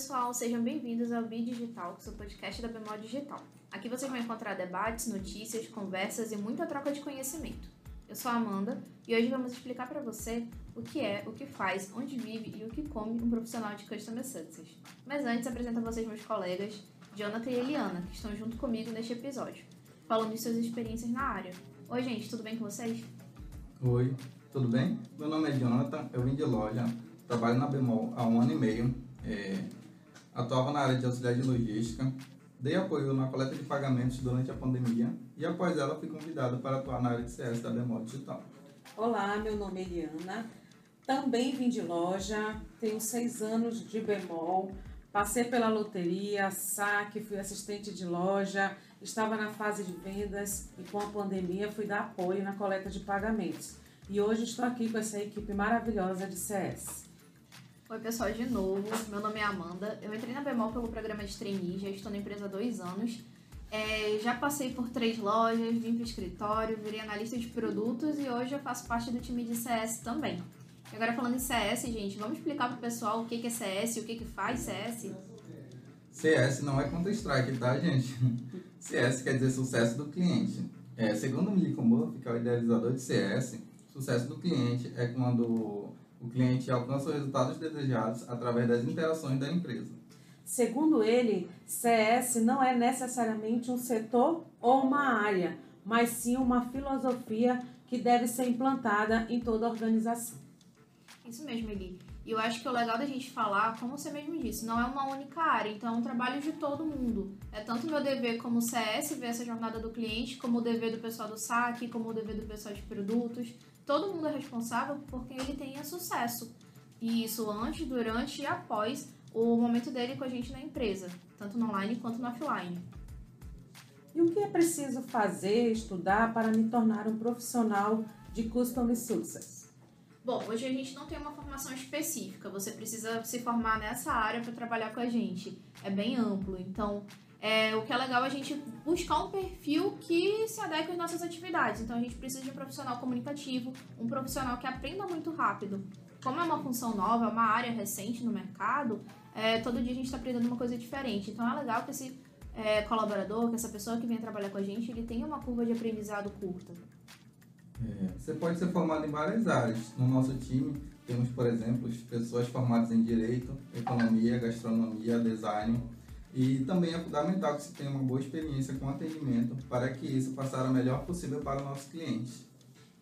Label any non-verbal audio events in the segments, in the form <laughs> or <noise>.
pessoal, sejam bem-vindos ao Bi Digital, que é o podcast da Bemol Digital. Aqui vocês vão encontrar debates, notícias, conversas e muita troca de conhecimento. Eu sou a Amanda e hoje vamos explicar para você o que é, o que faz, onde vive e o que come um profissional de Customer Success. Mas antes, apresento a vocês meus colegas, Jonathan e Eliana, que estão junto comigo neste episódio, falando de suas experiências na área. Oi, gente, tudo bem com vocês? Oi, tudo bem? Meu nome é Jonathan, eu vim de loja, trabalho na Bemol há um ano e meio, é, atuava na área de auxiliar de logística, dei apoio na coleta de pagamentos durante a pandemia e após ela fui convidado para atuar na área de CS da Bemol Digital. Olá, meu nome é Eliana, também vim de loja, tenho seis anos de Bemol, passei pela loteria, saque, fui assistente de loja, estava na fase de vendas e com a pandemia fui dar apoio na coleta de pagamentos. E hoje estou aqui com essa equipe maravilhosa de CS. Oi, pessoal, de novo. Meu nome é Amanda. Eu entrei na Bemol pelo programa de trainee, já estou na empresa há dois anos. É, já passei por três lojas, vim para o escritório, virei analista de produtos e hoje eu faço parte do time de CS também. E agora falando em CS, gente, vamos explicar para o pessoal o que é CS o que faz CS? CS não é Counter-Strike, tá, gente? <laughs> CS quer dizer sucesso do cliente. É, segundo o Milico Murphy, que é o idealizador de CS, Sucesso do cliente é quando o cliente alcança os resultados desejados através das interações da empresa. Segundo ele, CS não é necessariamente um setor ou uma área, mas sim uma filosofia que deve ser implantada em toda a organização. Isso mesmo, Eli. E eu acho que o legal da gente falar, como você mesmo disse, não é uma única área, então é um trabalho de todo mundo. É tanto meu dever como CS ver essa jornada do cliente, como o dever do pessoal do saque, como o dever do pessoal de produtos. Todo mundo é responsável por quem ele tenha sucesso. E isso antes, durante e após o momento dele com a gente na empresa, tanto no online quanto no offline. E o que é preciso fazer, estudar para me tornar um profissional de Custom Success? Bom, hoje a gente não tem uma formação específica, você precisa se formar nessa área para trabalhar com a gente. É bem amplo, então é, o que é legal é a gente buscar um perfil que se adeque às nossas atividades. Então a gente precisa de um profissional comunicativo, um profissional que aprenda muito rápido. Como é uma função nova, é uma área recente no mercado, é, todo dia a gente está aprendendo uma coisa diferente. Então é legal que esse é, colaborador, que essa pessoa que vem trabalhar com a gente, ele tenha uma curva de aprendizado curta. É, você pode ser formado em várias áreas. No nosso time, temos, por exemplo, pessoas formadas em Direito, Economia, Gastronomia, Design. E também é fundamental que se tenha uma boa experiência com atendimento para que isso passe a melhor possível para o nosso cliente.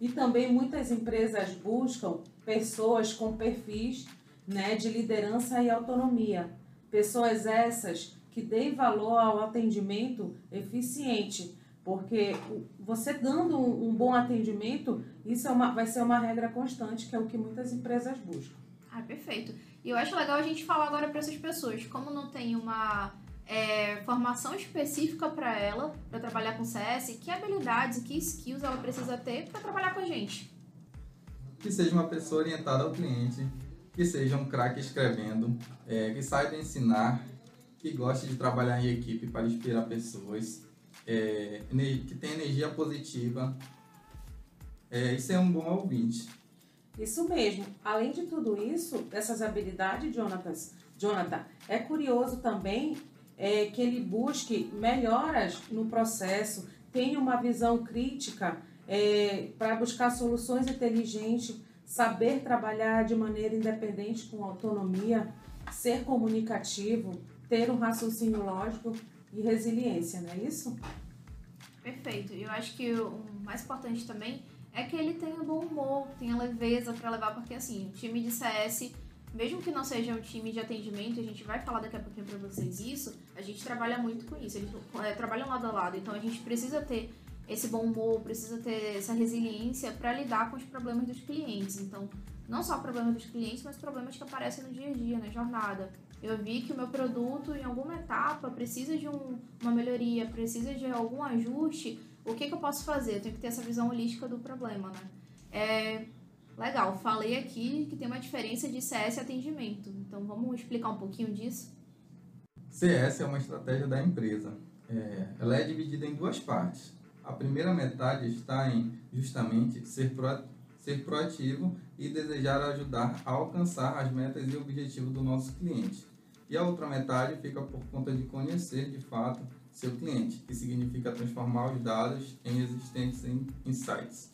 E também muitas empresas buscam pessoas com perfis né, de liderança e autonomia. Pessoas essas que deem valor ao atendimento eficiente, porque você dando um, bom atendimento, isso é uma, vai ser uma regra constante, que é o que muitas empresas buscam. Ah, perfeito. E eu acho legal a gente falar agora para essas pessoas, como não tem uma é, formação específica para ela, para trabalhar com CS, que habilidades e que skills ela precisa ter para trabalhar com a gente. Que seja uma pessoa orientada ao cliente, que seja um craque escrevendo, é, que saiba ensinar, que goste de trabalhar em equipe para inspirar pessoas, é, que tem energia positiva. É, isso é um bom ouvinte. Isso mesmo. Além de tudo isso, dessas habilidades, Jonathan, é curioso também é, que ele busque melhoras no processo, tenha uma visão crítica é, para buscar soluções inteligentes, saber trabalhar de maneira independente com autonomia, ser comunicativo, ter um raciocínio lógico e resiliência, não é isso? Perfeito. Eu acho que o mais importante também é que ele tenha bom humor, tenha leveza para levar, porque assim, o time de CS, mesmo que não seja um time de atendimento, a gente vai falar daqui a pouquinho para vocês isso, a gente trabalha muito com isso, eles é, trabalham lado a lado, então a gente precisa ter esse bom humor, precisa ter essa resiliência para lidar com os problemas dos clientes. Então, não só problemas dos clientes, mas problemas que aparecem no dia a dia, na jornada eu vi que o meu produto em alguma etapa precisa de um, uma melhoria, precisa de algum ajuste, o que, que eu posso fazer? Eu tenho que ter essa visão holística do problema, né? É, legal, falei aqui que tem uma diferença de CS e atendimento, então vamos explicar um pouquinho disso? CS é uma estratégia da empresa. É, ela é dividida em duas partes. A primeira metade está em justamente ser proativo ser proativo e desejar ajudar a alcançar as metas e objetivos do nosso cliente. e a outra metade fica por conta de conhecer de fato seu cliente, que significa transformar os dados em existentes em insights.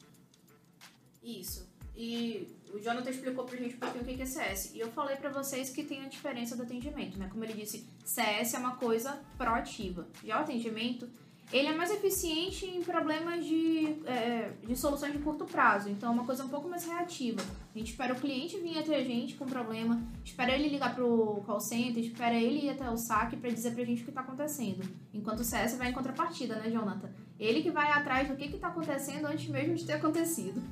Isso. E o Jonathan explicou pra gente um pouquinho o que é CS. E eu falei para vocês que tem a diferença do atendimento, né? Como ele disse, CS é uma coisa proativa. Já o atendimento ele é mais eficiente em problemas de, é, de soluções de curto prazo. Então, é uma coisa um pouco mais reativa. A gente espera o cliente vir até a gente com problema, espera ele ligar pro call center, espera ele ir até o saque para dizer pra gente o que está acontecendo. Enquanto o CS vai em contrapartida, né, Jonathan? Ele que vai atrás do que está acontecendo antes mesmo de ter acontecido.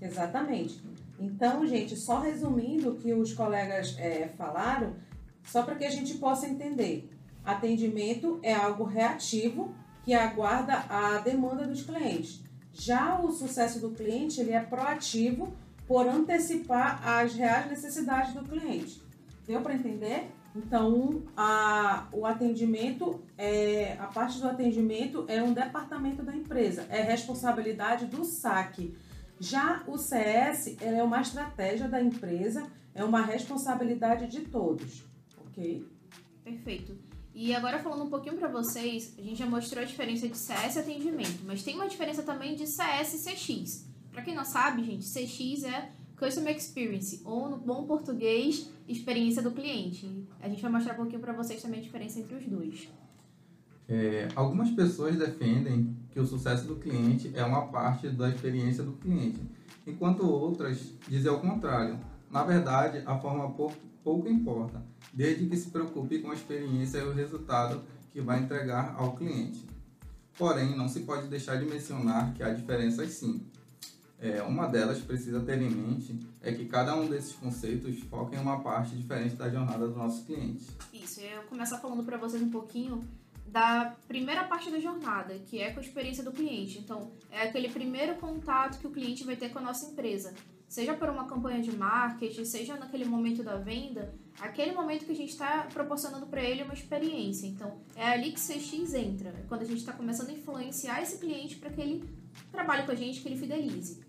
Exatamente. Então, gente, só resumindo o que os colegas é, falaram, só para que a gente possa entender. Atendimento é algo reativo que aguarda a demanda dos clientes. Já o sucesso do cliente ele é proativo por antecipar as reais necessidades do cliente. Deu para entender? Então, a, o atendimento, é, a parte do atendimento é um departamento da empresa, é responsabilidade do saque. Já o CS é uma estratégia da empresa, é uma responsabilidade de todos, ok? Perfeito. E agora falando um pouquinho para vocês, a gente já mostrou a diferença de CS e atendimento, mas tem uma diferença também de CS e CX. Para quem não sabe, gente, CX é Customer Experience, ou no bom português, experiência do cliente. A gente vai mostrar um pouquinho para vocês também a diferença entre os dois. É, algumas pessoas defendem que o sucesso do cliente é uma parte da experiência do cliente, enquanto outras dizem ao contrário. Na verdade, a forma pouco importa desde que se preocupe com a experiência e o resultado que vai entregar ao cliente. Porém, não se pode deixar de mencionar que há diferenças sim. É, uma delas precisa ter em mente é que cada um desses conceitos foca em uma parte diferente da jornada do nosso cliente. Isso, eu começar falando para vocês um pouquinho da primeira parte da jornada, que é com a experiência do cliente. Então, é aquele primeiro contato que o cliente vai ter com a nossa empresa seja por uma campanha de marketing, seja naquele momento da venda, aquele momento que a gente está proporcionando para ele uma experiência. Então, é ali que CX entra, é quando a gente está começando a influenciar esse cliente para que ele trabalhe com a gente, que ele fidelize.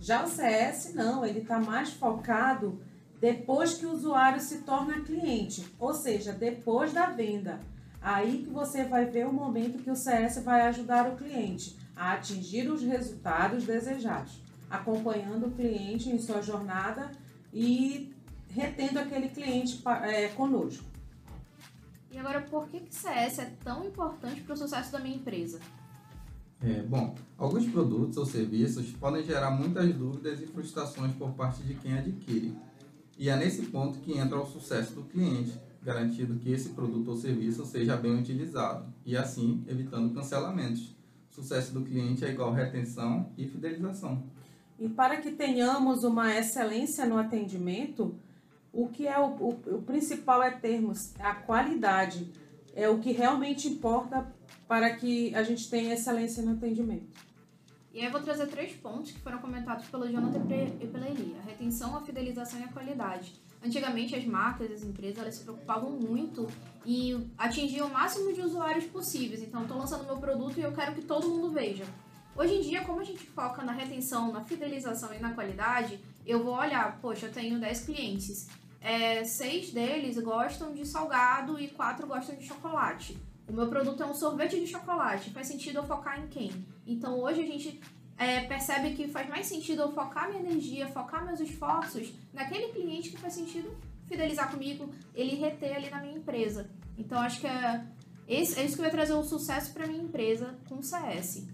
Já o CS, não, ele está mais focado depois que o usuário se torna cliente, ou seja, depois da venda. Aí que você vai ver o momento que o CS vai ajudar o cliente a atingir os resultados desejados acompanhando o cliente em sua jornada e retendo aquele cliente é, conosco. E agora, por que, que CS é tão importante para o sucesso da minha empresa? É, bom, alguns produtos ou serviços podem gerar muitas dúvidas e frustrações por parte de quem adquire. E é nesse ponto que entra o sucesso do cliente, garantindo que esse produto ou serviço seja bem utilizado e assim evitando cancelamentos. Sucesso do cliente é igual retenção e fidelização. E para que tenhamos uma excelência no atendimento, o que é o, o, o principal é termos a qualidade, é o que realmente importa para que a gente tenha excelência no atendimento. E aí eu vou trazer três pontos que foram comentados pelo Jonathan e pela Eli. A retenção, a fidelização e a qualidade. Antigamente as marcas, as empresas, elas se preocupavam muito em atingir o máximo de usuários possíveis. Então, estou lançando meu produto e eu quero que todo mundo veja. Hoje em dia, como a gente foca na retenção, na fidelização e na qualidade, eu vou olhar, poxa, eu tenho 10 clientes. É, seis deles gostam de salgado e quatro gostam de chocolate. O meu produto é um sorvete de chocolate. Faz sentido eu focar em quem? Então hoje a gente é, percebe que faz mais sentido eu focar minha energia, focar meus esforços naquele cliente que faz sentido fidelizar comigo, ele reter ali na minha empresa. Então acho que é, esse, é isso que vai trazer o sucesso para minha empresa com o CS.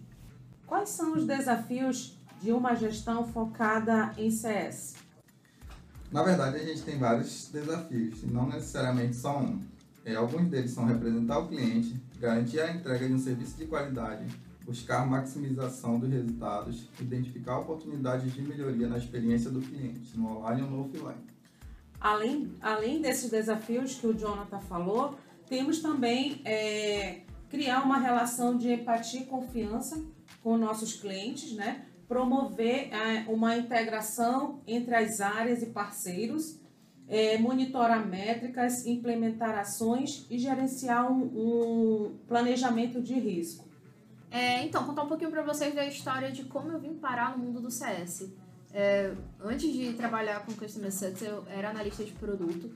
Quais são os desafios de uma gestão focada em CS? Na verdade, a gente tem vários desafios, não necessariamente só um. É, alguns deles são representar o cliente, garantir a entrega de um serviço de qualidade, buscar maximização dos resultados, identificar oportunidades de melhoria na experiência do cliente, no online ou no offline. Além, além desses desafios que o Jonathan falou, temos também é, criar uma relação de empatia e confiança com nossos clientes, né? promover é, uma integração entre as áreas e parceiros, é, monitorar métricas, implementar ações e gerenciar um, um planejamento de risco. É, então, contar um pouquinho para vocês da história de como eu vim parar no mundo do CS. É, antes de trabalhar com Customer Success, eu era analista de produto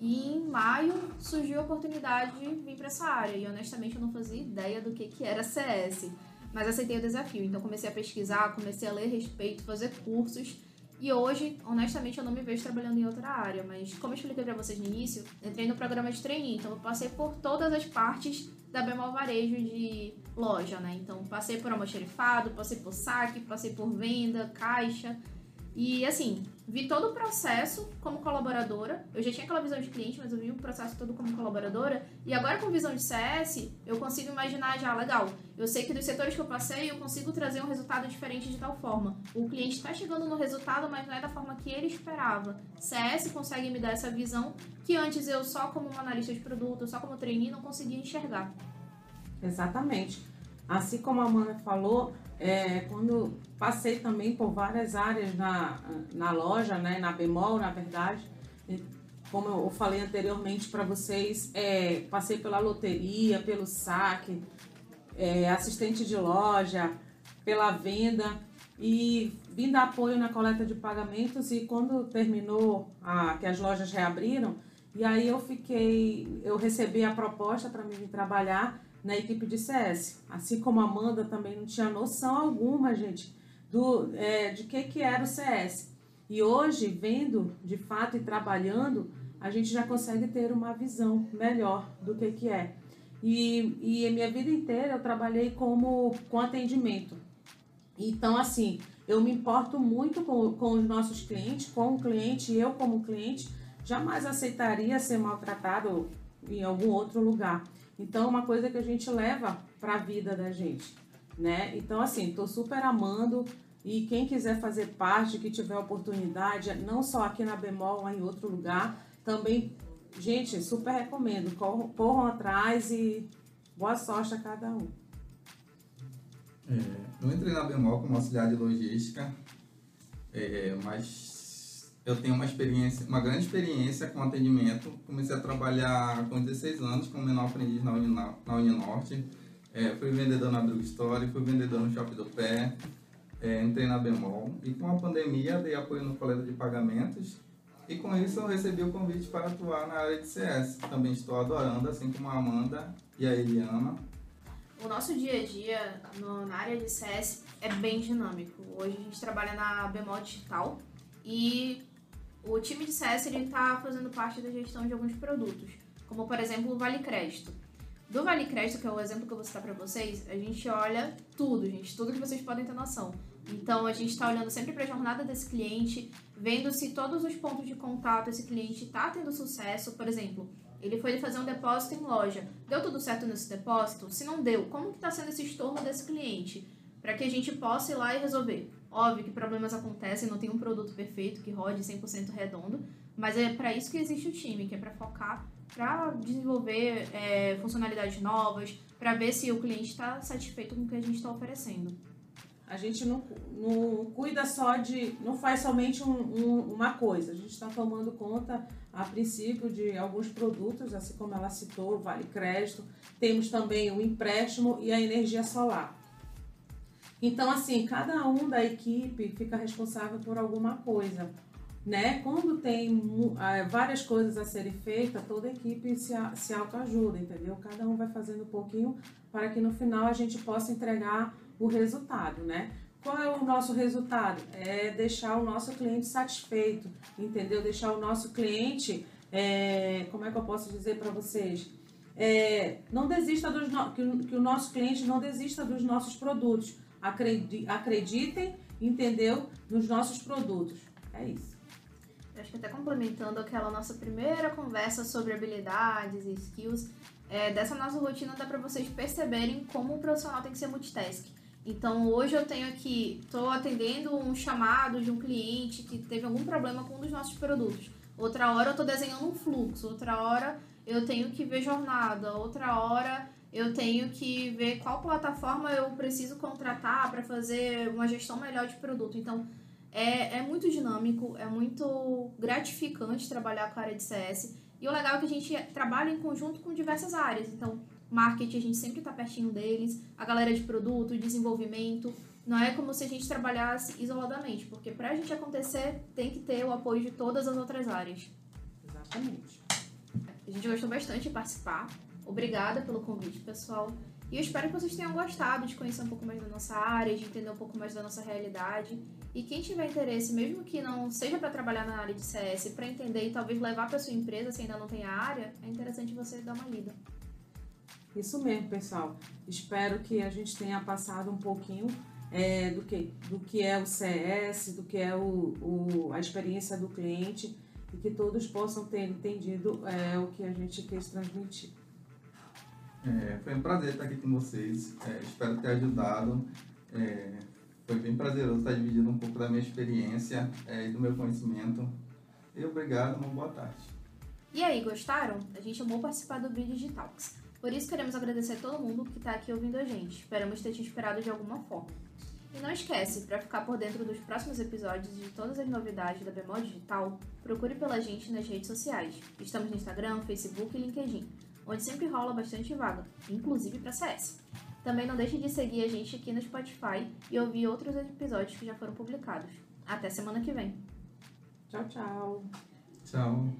E em maio surgiu a oportunidade de vir para essa área. E honestamente eu não fazia ideia do que, que era CS. Mas aceitei o desafio. Então comecei a pesquisar, comecei a ler a respeito, fazer cursos. E hoje, honestamente, eu não me vejo trabalhando em outra área. Mas como eu expliquei para vocês no início, entrei no programa de trainee. Então eu passei por todas as partes da Bemol Varejo de loja, né? Então passei por almoxerifado, passei por saque, passei por venda, caixa. E assim, vi todo o processo como colaboradora. Eu já tinha aquela visão de cliente, mas eu vi o processo todo como colaboradora. E agora com visão de CS, eu consigo imaginar já, legal. Eu sei que dos setores que eu passei, eu consigo trazer um resultado diferente de tal forma. O cliente está chegando no resultado, mas não é da forma que ele esperava. CS consegue me dar essa visão que antes eu só como uma analista de produto, só como trainee, não conseguia enxergar. Exatamente. Assim como a Amanda falou, é, quando passei também por várias áreas na, na loja, né, na Bemol, na verdade, como eu falei anteriormente para vocês, é, passei pela loteria, pelo saque, é, assistente de loja, pela venda e vim dar apoio na coleta de pagamentos e quando terminou a, que as lojas reabriram, e aí eu fiquei, eu recebi a proposta para mim trabalhar na equipe de CS. Assim como a Amanda também não tinha noção alguma, gente, do, é, de que, que era o CS. E hoje, vendo de fato e trabalhando, a gente já consegue ter uma visão melhor do que, que é. E, e a minha vida inteira eu trabalhei como com atendimento. Então, assim, eu me importo muito com, com os nossos clientes, com o cliente, eu como cliente, jamais aceitaria ser maltratado em algum outro lugar. Então, é uma coisa que a gente leva para a vida da gente, né? Então, assim, tô super amando e quem quiser fazer parte, que tiver oportunidade, não só aqui na Bemol, mas em outro lugar, também, gente, super recomendo. Corram atrás e boa sorte a cada um. É, eu entrei na Bemol como auxiliar de logística, é, mas eu tenho uma experiência, uma grande experiência com atendimento. Comecei a trabalhar com 16 anos como menor aprendiz na, Unina, na Uninorte. É, fui vendedor na Drug Store, fui vendedor no Shopping do Pé, é, entrei na Bemol. E com a pandemia dei apoio no coleta de pagamentos. E com isso eu recebi o convite para atuar na área de CS. Também estou adorando, assim como a Amanda e a Eliana. O nosso dia a dia no, na área de CS é bem dinâmico. Hoje a gente trabalha na Bemol Digital e o time de CS está fazendo parte da gestão de alguns produtos, como por exemplo o Vale Crédito. Do Vale Crédito, que é o exemplo que eu vou citar para vocês, a gente olha tudo, gente, tudo que vocês podem ter noção. Então a gente está olhando sempre para a jornada desse cliente, vendo se todos os pontos de contato esse cliente está tendo sucesso. Por exemplo, ele foi fazer um depósito em loja. Deu tudo certo nesse depósito? Se não deu, como que está sendo esse estorno desse cliente? Para que a gente possa ir lá e resolver. Óbvio que problemas acontecem, não tem um produto perfeito que rode 100% redondo, mas é para isso que existe o time, que é para focar, para desenvolver é, funcionalidades novas, para ver se o cliente está satisfeito com o que a gente está oferecendo. A gente não, não cuida só de. não faz somente um, um, uma coisa. A gente está tomando conta, a princípio, de alguns produtos, assim como ela citou, Vale Crédito. Temos também o empréstimo e a energia solar. Então, assim, cada um da equipe fica responsável por alguma coisa. Né? Quando tem várias coisas a serem feitas, toda a equipe se, se autoajuda, entendeu? Cada um vai fazendo um pouquinho para que no final a gente possa entregar o resultado, né? Qual é o nosso resultado? É deixar o nosso cliente satisfeito, entendeu? Deixar o nosso cliente, é, como é que eu posso dizer para vocês? É, não desista dos no... que o nosso cliente não desista dos nossos produtos acreditem, entendeu? Nos nossos produtos. É isso. Eu acho que até complementando aquela nossa primeira conversa sobre habilidades e skills, é, dessa nossa rotina dá para vocês perceberem como o profissional tem que ser multitask. Então hoje eu tenho aqui, estou atendendo um chamado de um cliente que teve algum problema com um dos nossos produtos. Outra hora eu estou desenhando um fluxo, outra hora eu tenho que ver jornada, outra hora eu tenho que ver qual plataforma eu preciso contratar para fazer uma gestão melhor de produto. Então, é, é muito dinâmico, é muito gratificante trabalhar com a área de CS. E o legal é que a gente trabalha em conjunto com diversas áreas. Então, marketing, a gente sempre está pertinho deles, a galera de produto, desenvolvimento. Não é como se a gente trabalhasse isoladamente, porque para a gente acontecer, tem que ter o apoio de todas as outras áreas. Exatamente. A gente gostou bastante de participar. Obrigada pelo convite, pessoal. E eu espero que vocês tenham gostado de conhecer um pouco mais da nossa área, de entender um pouco mais da nossa realidade. E quem tiver interesse, mesmo que não seja para trabalhar na área de CS, para entender e talvez levar para sua empresa se ainda não tem a área, é interessante você dar uma lida. Isso mesmo, pessoal. Espero que a gente tenha passado um pouquinho é, do, que, do que é o CS, do que é o, o, a experiência do cliente e que todos possam ter entendido é, o que a gente quis transmitir. É, foi um prazer estar aqui com vocês. É, espero ter ajudado. É, foi bem prazeroso estar dividindo um pouco da minha experiência é, e do meu conhecimento. E obrigado, uma boa tarde. E aí, gostaram? A gente amou participar do Vídeo Digitalks. Por isso queremos agradecer a todo mundo que está aqui ouvindo a gente. Esperamos ter te inspirado de alguma forma. E não esquece, para ficar por dentro dos próximos episódios e de todas as novidades da Bemol Digital, procure pela gente nas redes sociais. Estamos no Instagram, Facebook e LinkedIn onde sempre rola bastante vaga, inclusive para CS. Também não deixe de seguir a gente aqui no Spotify e ouvir outros episódios que já foram publicados. Até semana que vem. Tchau, tchau. Tchau.